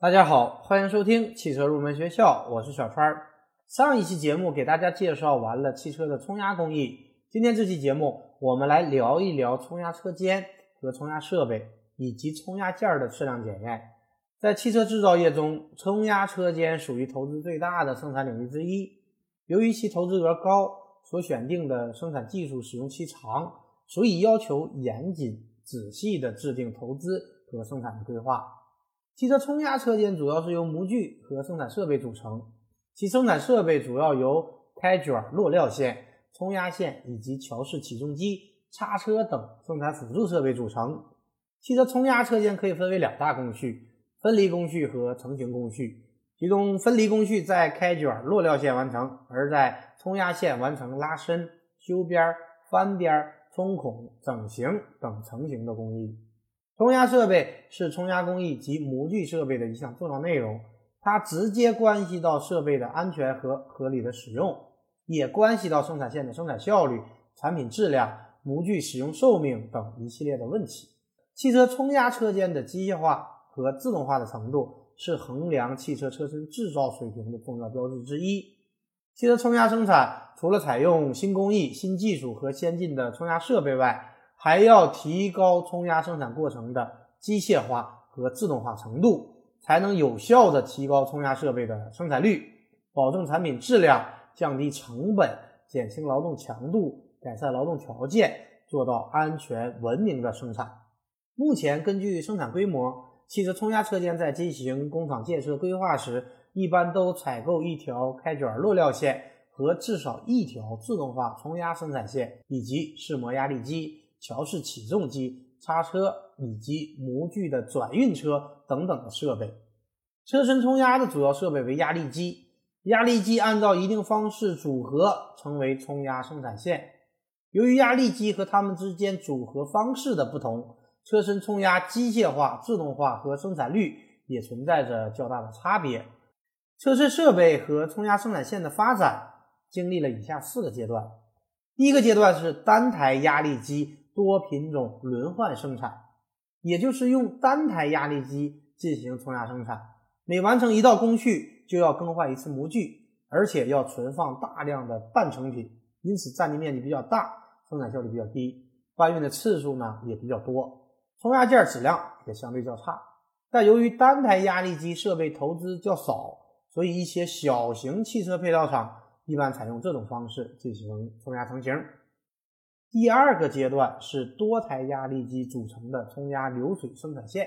大家好，欢迎收听汽车入门学校，我是小川。上一期节目给大家介绍完了汽车的冲压工艺，今天这期节目我们来聊一聊冲压车间和冲压设备以及冲压件儿的质量检验。在汽车制造业中，冲压车间属于投资最大的生产领域之一。由于其投资额高，所选定的生产技术使用期长，所以要求严谨仔细地制定投资和生产的规划。汽车冲压车间主要是由模具和生产设备组成，其生产设备主要由开卷、落料线、冲压线以及桥式起重机、叉车等生产辅助设备组成。汽车冲压车间可以分为两大工序：分离工序和成型工序。其中，分离工序在开卷、落料线完成，而在冲压线完成拉伸、修边、翻边、冲孔、整形等成型的工艺。冲压设备是冲压工艺及模具设备的一项重要内容，它直接关系到设备的安全和合理的使用，也关系到生产线的生产效率、产品质量、模具使用寿命等一系列的问题。汽车冲压车间的机械化和自动化的程度是衡量汽车车身制造水平的重要标志之一。汽车冲压生产除了采用新工艺、新技术和先进的冲压设备外，还要提高冲压生产过程的机械化和自动化程度，才能有效的提高冲压设备的生产率，保证产品质量，降低成本，减轻劳动强度，改善劳动条件，做到安全文明的生产。目前，根据生产规模，汽车冲压车间在进行工厂建设规划时，一般都采购一条开卷落料线和至少一条自动化冲压生产线，以及试模压力机。桥式起重机、叉车以及模具的转运车等等的设备。车身冲压的主要设备为压力机，压力机按照一定方式组合成为冲压生产线。由于压力机和它们之间组合方式的不同，车身冲压机械化、自动化和生产率也存在着较大的差别。车身设备和冲压生产线的发展经历了以下四个阶段。第一个阶段是单台压力机。多品种轮换生产，也就是用单台压力机进行冲压生产。每完成一道工序，就要更换一次模具，而且要存放大量的半成品，因此占地面积比较大，生产效率比较低，搬运的次数呢也比较多，冲压件质量也相对较差。但由于单台压力机设备投资较少，所以一些小型汽车配套厂一般采用这种方式进行冲压成型。第二个阶段是多台压力机组成的冲压流水生产线，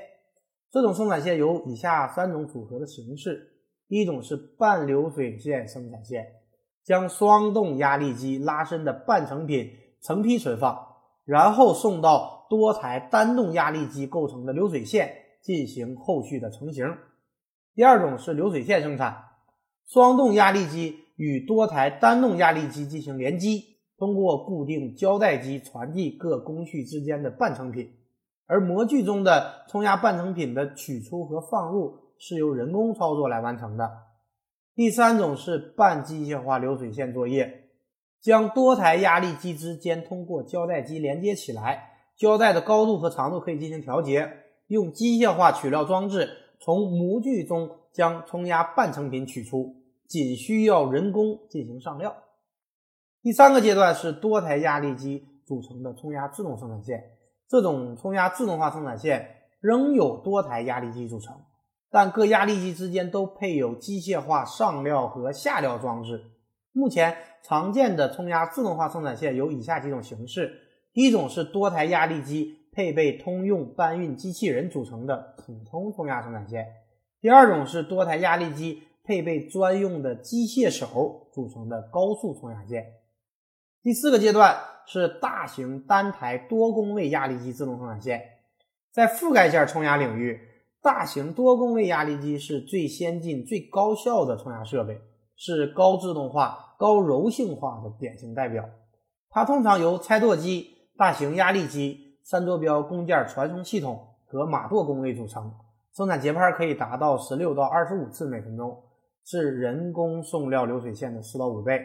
这种生产线有以下三种组合的形式：一种是半流水线生产线，将双动压力机拉伸的半成品成批存放，然后送到多台单动压力机构成的流水线进行后续的成型；第二种是流水线生产，双动压力机与多台单动压力机进行联机。通过固定胶带机传递各工序之间的半成品，而模具中的冲压半成品的取出和放入是由人工操作来完成的。第三种是半机械化流水线作业，将多台压力机之间通过胶带机连接起来，胶带的高度和长度可以进行调节，用机械化取料装置从模具中将冲压半成品取出，仅需要人工进行上料。第三个阶段是多台压力机组成的冲压自动生产线，这种冲压自动化生产线仍有多台压力机组成，但各压力机之间都配有机械化上料和下料装置。目前常见的冲压自动化生产线有以下几种形式：第一种是多台压力机配备通用搬运机器人组成的普通冲压生产线；第二种是多台压力机配备专用的机械手组成的高速冲压线。第四个阶段是大型单台多工位压力机自动生产线，在覆盖件冲压领域，大型多工位压力机是最先进、最高效的冲压设备，是高自动化、高柔性化的典型代表。它通常由拆垛机、大型压力机、三坐标工件传送系统和马垛工位组成，生产节拍可以达到十六到二十五次每分钟，是人工送料流水线的四到五倍。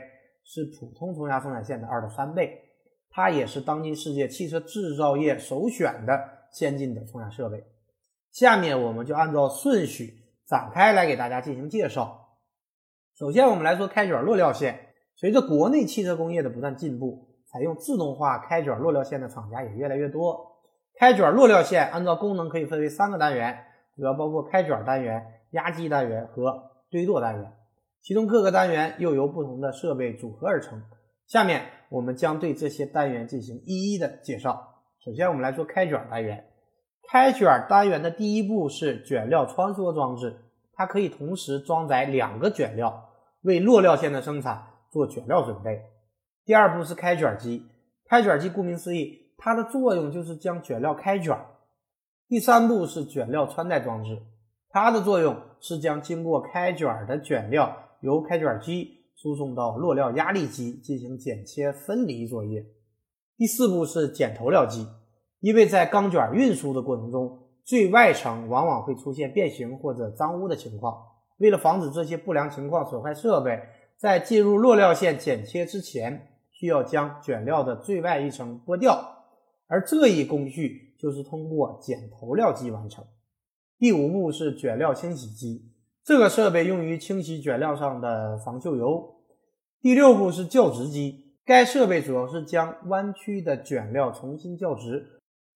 是普通冲压生产线的二到三倍，它也是当今世界汽车制造业首选的先进的冲压设备。下面我们就按照顺序展开来给大家进行介绍。首先，我们来说开卷落料线。随着国内汽车工业的不断进步，采用自动化开卷落料线的厂家也越来越多。开卷落料线按照功能可以分为三个单元，主要包括开卷单元、压机单元和堆垛单元，其中各个单元又由不同的设备组合而成。下面我们将对这些单元进行一一的介绍。首先，我们来说开卷单元。开卷单元的第一步是卷料穿梭装置，它可以同时装载两个卷料，为落料线的生产做卷料准备。第二步是开卷机，开卷机顾名思义，它的作用就是将卷料开卷。第三步是卷料穿戴装置，它的作用是将经过开卷的卷料由开卷机输送到落料压力机进行剪切分离作业。第四步是剪头料机。因为在钢卷运输的过程中，最外层往往会出现变形或者脏污的情况。为了防止这些不良情况损坏设备，在进入落料线剪切之前，需要将卷料的最外一层剥掉，而这一工序就是通过剪头料机完成。第五步是卷料清洗机，这个设备用于清洗卷料上的防锈油。第六步是校直机，该设备主要是将弯曲的卷料重新校直。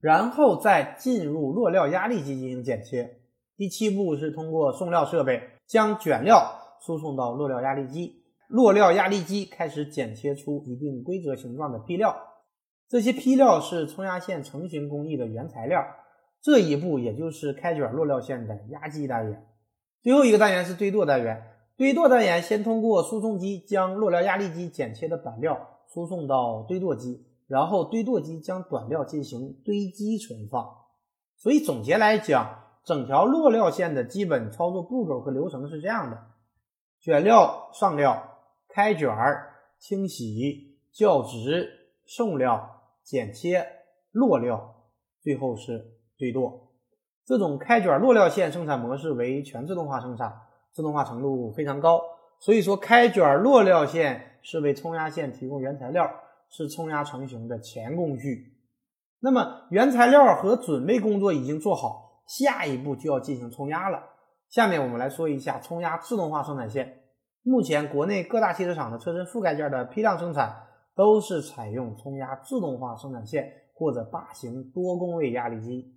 然后再进入落料压力机进行剪切。第七步是通过送料设备将卷料输送到落料压力机，落料压力机开始剪切出一定规则形状的坯料。这些坯料是冲压线成型工艺的原材料。这一步也就是开卷落料线的压机单元。最后一个单元是堆垛单元。堆垛单元先通过输送机将落料压力机剪切的板料输送到堆垛机。然后堆垛机将短料进行堆积存放，所以总结来讲，整条落料线的基本操作步骤和流程是这样的：卷料上料、开卷、清洗、校直、送料、剪切、落料，最后是堆垛。这种开卷落料线生产模式为全自动化生产，自动化程度非常高。所以说，开卷落料线是为冲压线提供原材料。是冲压成型的前工序，那么原材料和准备工作已经做好，下一步就要进行冲压了。下面我们来说一下冲压自动化生产线。目前国内各大汽车厂的车身覆盖件的批量生产都是采用冲压自动化生产线或者大型多工位压力机，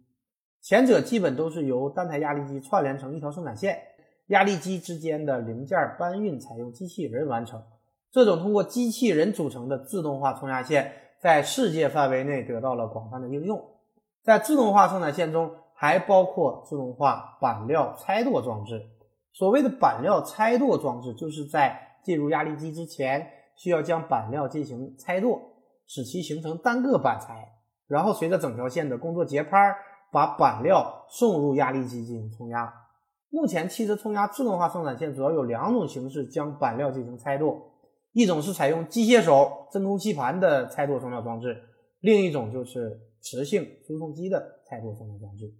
前者基本都是由单台压力机串联成一条生产线，压力机之间的零件搬运采用机器人完成。这种通过机器人组成的自动化冲压线，在世界范围内得到了广泛的应用。在自动化生产线中，还包括自动化板料拆垛装置。所谓的板料拆垛装置，就是在进入压力机之前，需要将板料进行拆垛，使其形成单个板材，然后随着整条线的工作节拍儿，把板料送入压力机进行冲压。目前，汽车冲压自动化生产线主要有两种形式将板料进行拆垛。一种是采用机械手真空吸盘的拆垛送料装置，另一种就是磁性输送机的拆垛送料装置。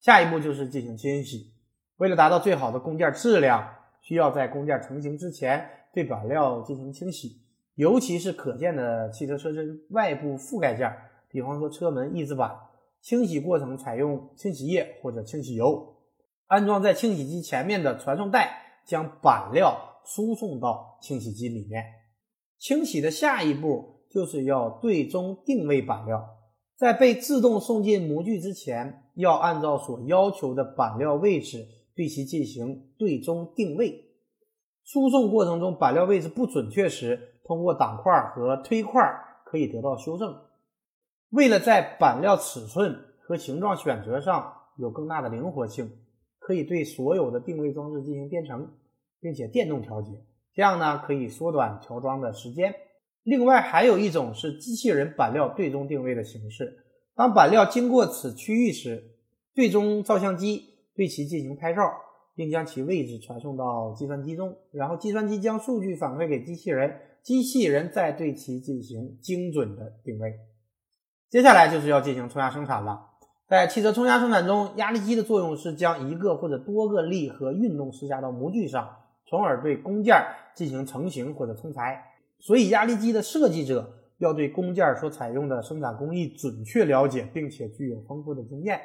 下一步就是进行清洗。为了达到最好的工件质量，需要在工件成型之前对板料进行清洗，尤其是可见的汽车车身外部覆盖件，比方说车门、翼子板。清洗过程采用清洗液或者清洗油，安装在清洗机前面的传送带，将板料。输送到清洗机里面，清洗的下一步就是要对中定位板料，在被自动送进模具之前，要按照所要求的板料位置对其进行对中定位。输送过程中板料位置不准确时，通过挡块和推块可以得到修正。为了在板料尺寸和形状选择上有更大的灵活性，可以对所有的定位装置进行编程。并且电动调节，这样呢可以缩短调装的时间。另外还有一种是机器人板料对中定位的形式。当板料经过此区域时，最终照相机对其进行拍照，并将其位置传送到计算机中，然后计算机将数据反馈给机器人，机器人再对其进行精准的定位。接下来就是要进行冲压生产了。在汽车冲压生产中，压力机的作用是将一个或者多个力和运动施加到模具上。从而对工件进行成型或者冲裁，所以压力机的设计者要对工件所采用的生产工艺准确了解，并且具有丰富的经验。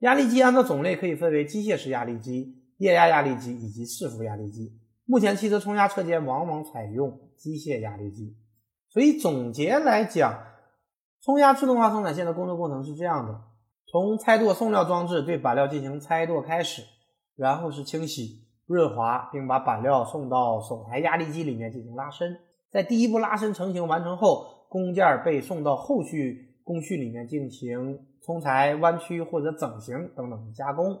压力机按照种类可以分为机械式压力机、液压压力机以及伺服压力机。目前汽车冲压车间往往采用机械压力机。所以总结来讲，冲压自动化生产线的工作过程是这样的：从拆垛送料装置对板料进行拆垛开始，然后是清洗、润滑，并把板料送到手台压力机里面进行拉伸。在第一步拉伸成型完成后，工件被送到后续工序里面进行冲裁、弯曲或者整形等等加工。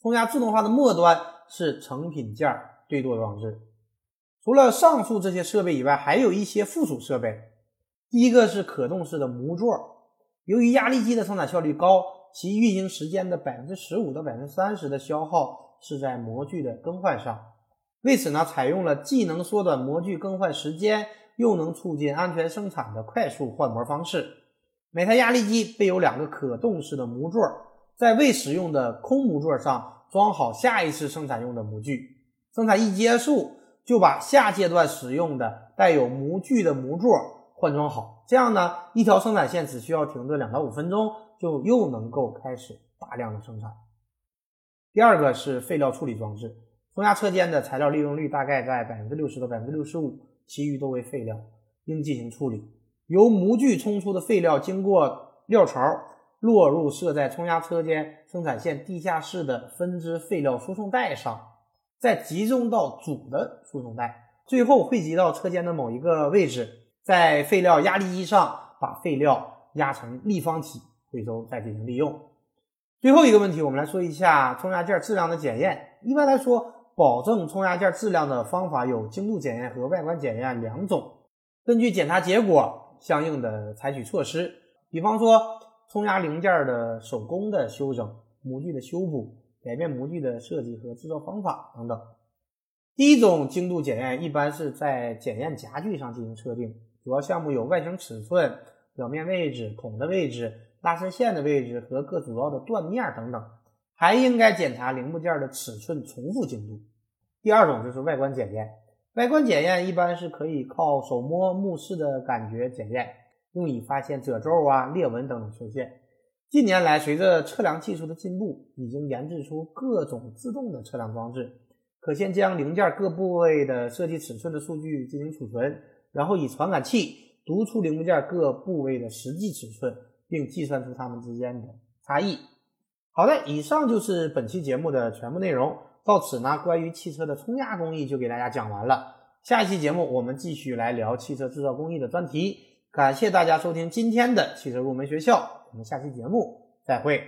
冲压自动化的末端是成品件对垛装置。除了上述这些设备以外，还有一些附属设备。第一个是可动式的模座，由于压力机的生产效率高，其运行时间的百分之十五到百分之三十的消耗是在模具的更换上。为此呢，采用了既能缩短模具更换时间，又能促进安全生产的快速换模方式。每台压力机备有两个可动式的模座，在未使用的空模座上装好下一次生产用的模具。生产一结束，就把下阶段使用的带有模具的模座。换装好，这样呢，一条生产线只需要停顿两到五分钟，就又能够开始大量的生产。第二个是废料处理装置，冲压车间的材料利用率大概在百分之六十到百分之六十五，其余都为废料，应进行处理。由模具冲出的废料经过料槽落入设在冲压车间生产线地下室的分支废料输送带上，再集中到主的输送带，最后汇集到车间的某一个位置。在废料压力机上把废料压成立方体回收，再进行利用。最后一个问题，我们来说一下冲压件质量的检验。一般来说，保证冲压件质量的方法有精度检验和外观检验两种。根据检查结果，相应的采取措施。比方说，冲压零件的手工的修整、模具的修补、改变模具的设计和制造方法等等。第一种精度检验一般是在检验夹具上进行测定。主要项目有外形尺寸、表面位置、孔的位置、拉伸线的位置和各主要的断面等等，还应该检查零部件的尺寸重复精度。第二种就是外观检验，外观检验一般是可以靠手摸、目视的感觉检验，用以发现褶皱啊、裂纹等等缺陷。近年来，随着测量技术的进步，已经研制出各种自动的测量装置，可先将零件各部位的设计尺寸的数据进行储存。然后以传感器读出零部件各部位的实际尺寸，并计算出它们之间的差异。好的，以上就是本期节目的全部内容。到此呢，关于汽车的冲压工艺就给大家讲完了。下一期节目我们继续来聊汽车制造工艺的专题。感谢大家收听今天的汽车入门学校，我们下期节目再会。